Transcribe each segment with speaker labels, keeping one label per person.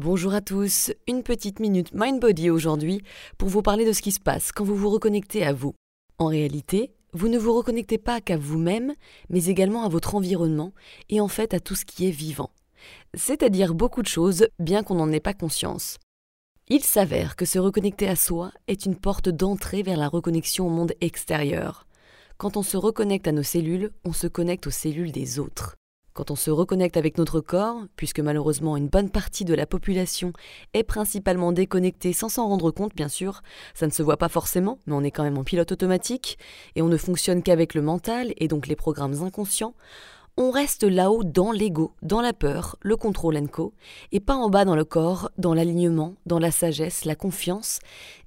Speaker 1: Bonjour à tous, une petite minute Mind Body aujourd'hui pour vous parler de ce qui se passe quand vous vous reconnectez à vous. En réalité, vous ne vous reconnectez pas qu'à vous-même, mais également à votre environnement et en fait à tout ce qui est vivant. C'est-à-dire beaucoup de choses, bien qu'on n'en ait pas conscience. Il s'avère que se reconnecter à soi est une porte d'entrée vers la reconnexion au monde extérieur. Quand on se reconnecte à nos cellules, on se connecte aux cellules des autres. Quand on se reconnecte avec notre corps, puisque malheureusement une bonne partie de la population est principalement déconnectée sans s'en rendre compte bien sûr, ça ne se voit pas forcément, mais on est quand même en pilote automatique, et on ne fonctionne qu'avec le mental et donc les programmes inconscients, on reste là-haut dans l'ego, dans la peur, le contrôle co, et pas en bas dans le corps, dans l'alignement, dans la sagesse, la confiance.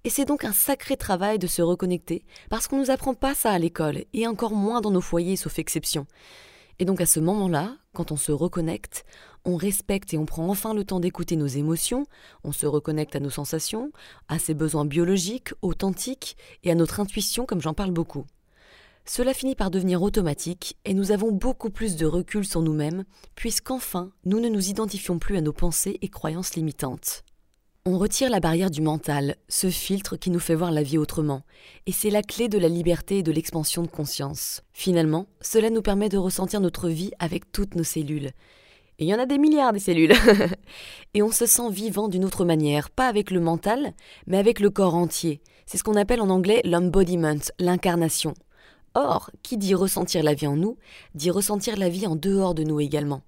Speaker 1: Et c'est donc un sacré travail de se reconnecter, parce qu'on ne nous apprend pas ça à l'école, et encore moins dans nos foyers, sauf exception. Et donc à ce moment-là, quand on se reconnecte, on respecte et on prend enfin le temps d'écouter nos émotions, on se reconnecte à nos sensations, à ses besoins biologiques, authentiques et à notre intuition comme j'en parle beaucoup. Cela finit par devenir automatique et nous avons beaucoup plus de recul sur nous-mêmes puisqu'enfin nous ne nous identifions plus à nos pensées et croyances limitantes. On retire la barrière du mental, ce filtre qui nous fait voir la vie autrement, et c'est la clé de la liberté et de l'expansion de conscience. Finalement, cela nous permet de ressentir notre vie avec toutes nos cellules. Et il y en a des milliards des cellules. et on se sent vivant d'une autre manière, pas avec le mental, mais avec le corps entier. C'est ce qu'on appelle en anglais l'embodiment, l'incarnation. Or, qui dit ressentir la vie en nous, dit ressentir la vie en dehors de nous également.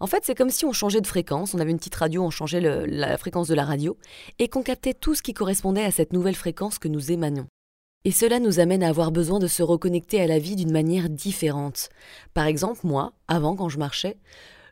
Speaker 1: En fait, c'est comme si on changeait de fréquence, on avait une petite radio, on changeait la fréquence de la radio, et qu'on captait tout ce qui correspondait à cette nouvelle fréquence que nous émanons. Et cela nous amène à avoir besoin de se reconnecter à la vie d'une manière différente. Par exemple, moi, avant, quand je marchais,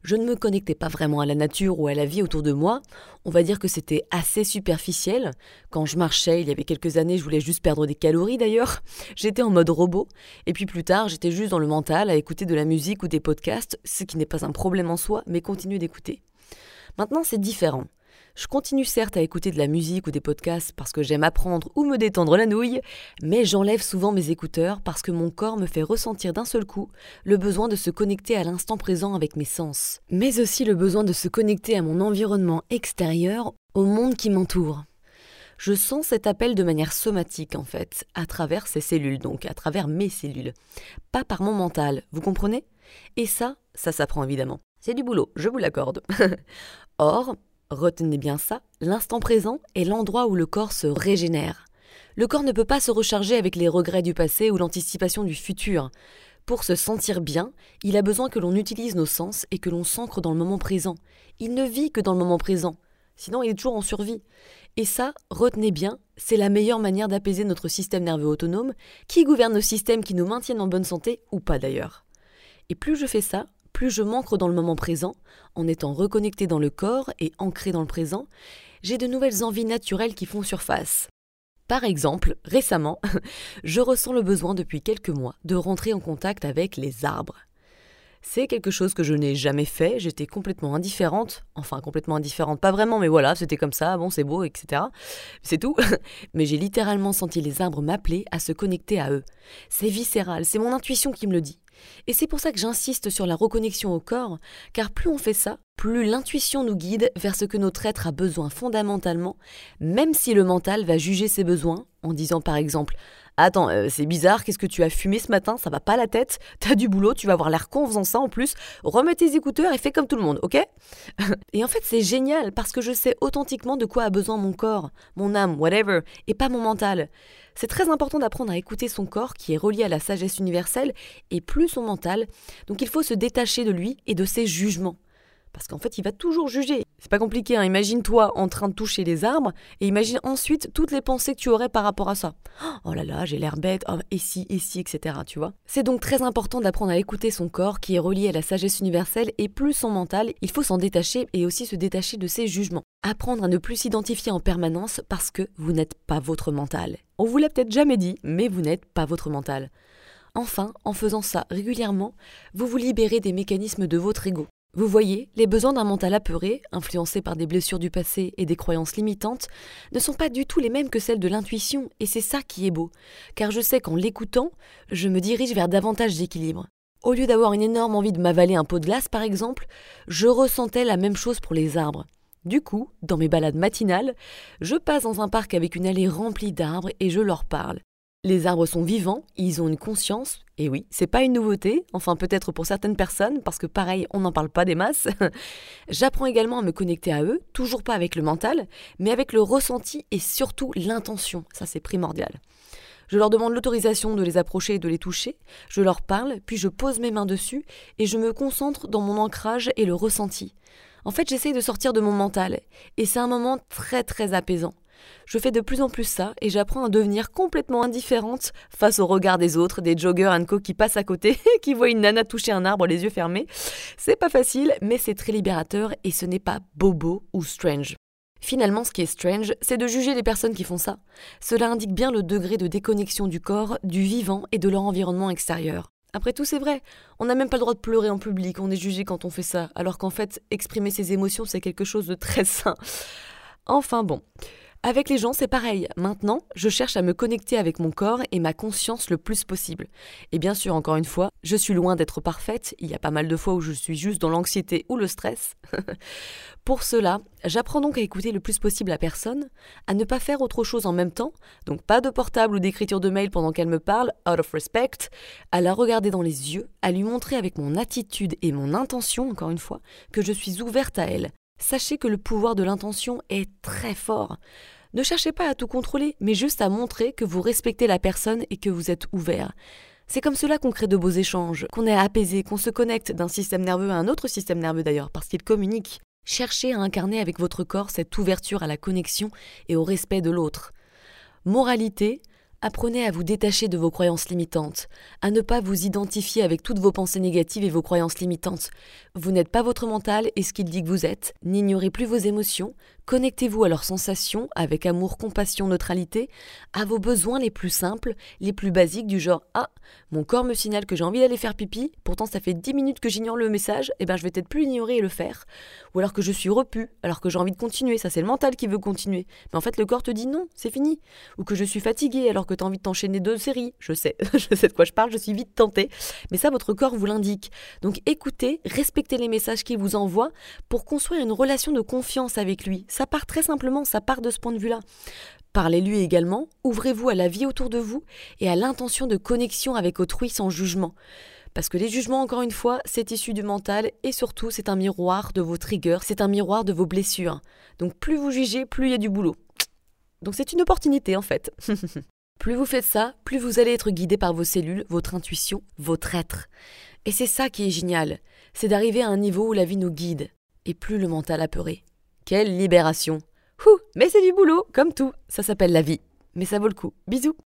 Speaker 1: je ne me connectais pas vraiment à la nature ou à la vie autour de moi. On va dire que c'était assez superficiel. Quand je marchais, il y avait quelques années, je voulais juste perdre des calories d'ailleurs. J'étais en mode robot. Et puis plus tard, j'étais juste dans le mental à écouter de la musique ou des podcasts, ce qui n'est pas un problème en soi, mais continuer d'écouter. Maintenant, c'est différent. Je continue certes à écouter de la musique ou des podcasts parce que j'aime apprendre ou me détendre la nouille, mais j'enlève souvent mes écouteurs parce que mon corps me fait ressentir d'un seul coup le besoin de se connecter à l'instant présent avec mes sens, mais aussi le besoin de se connecter à mon environnement extérieur, au monde qui m'entoure. Je sens cet appel de manière somatique en fait, à travers ces cellules donc, à travers mes cellules, pas par mon mental, vous comprenez? Et ça, ça s'apprend évidemment. C'est du boulot, je vous l'accorde. Or, Retenez bien ça, l'instant présent est l'endroit où le corps se régénère. Le corps ne peut pas se recharger avec les regrets du passé ou l'anticipation du futur. Pour se sentir bien, il a besoin que l'on utilise nos sens et que l'on s'ancre dans le moment présent. Il ne vit que dans le moment présent. Sinon, il est toujours en survie. Et ça, retenez bien, c'est la meilleure manière d'apaiser notre système nerveux autonome, qui gouverne nos systèmes qui nous maintiennent en bonne santé ou pas d'ailleurs. Et plus je fais ça, plus je m'ancre dans le moment présent, en étant reconnecté dans le corps et ancré dans le présent, j'ai de nouvelles envies naturelles qui font surface. Par exemple, récemment, je ressens le besoin depuis quelques mois de rentrer en contact avec les arbres. C'est quelque chose que je n'ai jamais fait, j'étais complètement indifférente, enfin complètement indifférente, pas vraiment, mais voilà, c'était comme ça, bon c'est beau, etc. C'est tout. Mais j'ai littéralement senti les arbres m'appeler à se connecter à eux. C'est viscéral, c'est mon intuition qui me le dit. Et c'est pour ça que j'insiste sur la reconnexion au corps, car plus on fait ça, plus l'intuition nous guide vers ce que notre être a besoin fondamentalement, même si le mental va juger ses besoins, en disant par exemple Attends, euh, c'est bizarre, qu'est-ce que tu as fumé ce matin? Ça va pas la tête T'as du boulot, tu vas avoir l'air con en ça en plus. Remets tes écouteurs et fais comme tout le monde, ok? Et en fait, c'est génial parce que je sais authentiquement de quoi a besoin mon corps, mon âme, whatever, et pas mon mental. C'est très important d'apprendre à écouter son corps qui est relié à la sagesse universelle et plus son mental. Donc il faut se détacher de lui et de ses jugements. Parce qu'en fait, il va toujours juger. C'est pas compliqué, hein. imagine-toi en train de toucher les arbres et imagine ensuite toutes les pensées que tu aurais par rapport à ça. Oh là là, j'ai l'air bête, oh, et si, et si, etc. Tu vois C'est donc très important d'apprendre à écouter son corps qui est relié à la sagesse universelle et plus son mental, il faut s'en détacher et aussi se détacher de ses jugements. Apprendre à ne plus s'identifier en permanence parce que vous n'êtes pas votre mental. On vous l'a peut-être jamais dit, mais vous n'êtes pas votre mental. Enfin, en faisant ça régulièrement, vous vous libérez des mécanismes de votre ego. Vous voyez, les besoins d'un mental apeuré, influencé par des blessures du passé et des croyances limitantes, ne sont pas du tout les mêmes que celles de l'intuition, et c'est ça qui est beau, car je sais qu'en l'écoutant, je me dirige vers davantage d'équilibre. Au lieu d'avoir une énorme envie de m'avaler un pot de glace, par exemple, je ressentais la même chose pour les arbres. Du coup, dans mes balades matinales, je passe dans un parc avec une allée remplie d'arbres et je leur parle. Les arbres sont vivants, ils ont une conscience, et oui, c'est pas une nouveauté, enfin peut-être pour certaines personnes, parce que pareil, on n'en parle pas des masses. J'apprends également à me connecter à eux, toujours pas avec le mental, mais avec le ressenti et surtout l'intention, ça c'est primordial. Je leur demande l'autorisation de les approcher et de les toucher, je leur parle, puis je pose mes mains dessus, et je me concentre dans mon ancrage et le ressenti. En fait, j'essaye de sortir de mon mental, et c'est un moment très très apaisant. Je fais de plus en plus ça et j'apprends à devenir complètement indifférente face au regard des autres, des joggers and co qui passent à côté qui voient une nana toucher un arbre les yeux fermés. C'est pas facile, mais c'est très libérateur et ce n'est pas bobo ou strange. Finalement, ce qui est strange, c'est de juger les personnes qui font ça. Cela indique bien le degré de déconnexion du corps, du vivant et de leur environnement extérieur. Après tout, c'est vrai, on n'a même pas le droit de pleurer en public, on est jugé quand on fait ça, alors qu'en fait, exprimer ses émotions, c'est quelque chose de très sain. Enfin bon. Avec les gens, c'est pareil. Maintenant, je cherche à me connecter avec mon corps et ma conscience le plus possible. Et bien sûr, encore une fois, je suis loin d'être parfaite. Il y a pas mal de fois où je suis juste dans l'anxiété ou le stress. Pour cela, j'apprends donc à écouter le plus possible la personne, à ne pas faire autre chose en même temps, donc pas de portable ou d'écriture de mail pendant qu'elle me parle, out of respect, à la regarder dans les yeux, à lui montrer avec mon attitude et mon intention, encore une fois, que je suis ouverte à elle, Sachez que le pouvoir de l'intention est très fort. Ne cherchez pas à tout contrôler, mais juste à montrer que vous respectez la personne et que vous êtes ouvert. C'est comme cela qu'on crée de beaux échanges, qu'on est apaisé, qu'on se connecte d'un système nerveux à un autre système nerveux d'ailleurs, parce qu'ils communiquent. Cherchez à incarner avec votre corps cette ouverture à la connexion et au respect de l'autre. Moralité, Apprenez à vous détacher de vos croyances limitantes, à ne pas vous identifier avec toutes vos pensées négatives et vos croyances limitantes. Vous n'êtes pas votre mental et ce qu'il dit que vous êtes. N'ignorez plus vos émotions, connectez-vous à leurs sensations avec amour, compassion, neutralité, à vos besoins les plus simples, les plus basiques du genre Ah, mon corps me signale que j'ai envie d'aller faire pipi, pourtant ça fait 10 minutes que j'ignore le message, et eh ben je vais peut-être plus l'ignorer et le faire. Ou alors que je suis repu, alors que j'ai envie de continuer, ça c'est le mental qui veut continuer. Mais en fait le corps te dit non, c'est fini. Ou que je suis fatigué alors que tu as envie de t'enchaîner deux séries. Je sais, je sais de quoi je parle, je suis vite tentée. Mais ça, votre corps vous l'indique. Donc écoutez, respectez les messages qu'il vous envoie pour construire une relation de confiance avec lui. Ça part très simplement, ça part de ce point de vue-là. Parlez-lui également, ouvrez-vous à la vie autour de vous et à l'intention de connexion avec autrui sans jugement. Parce que les jugements, encore une fois, c'est issu du mental et surtout c'est un miroir de vos triggers, c'est un miroir de vos blessures. Donc plus vous jugez, plus il y a du boulot. Donc c'est une opportunité en fait. Plus vous faites ça, plus vous allez être guidé par vos cellules, votre intuition, votre être. Et c'est ça qui est génial, c'est d'arriver à un niveau où la vie nous guide, et plus le mental apeuré. Quelle libération Ouh, mais c'est du boulot, comme tout, ça s'appelle la vie. Mais ça vaut le coup. Bisous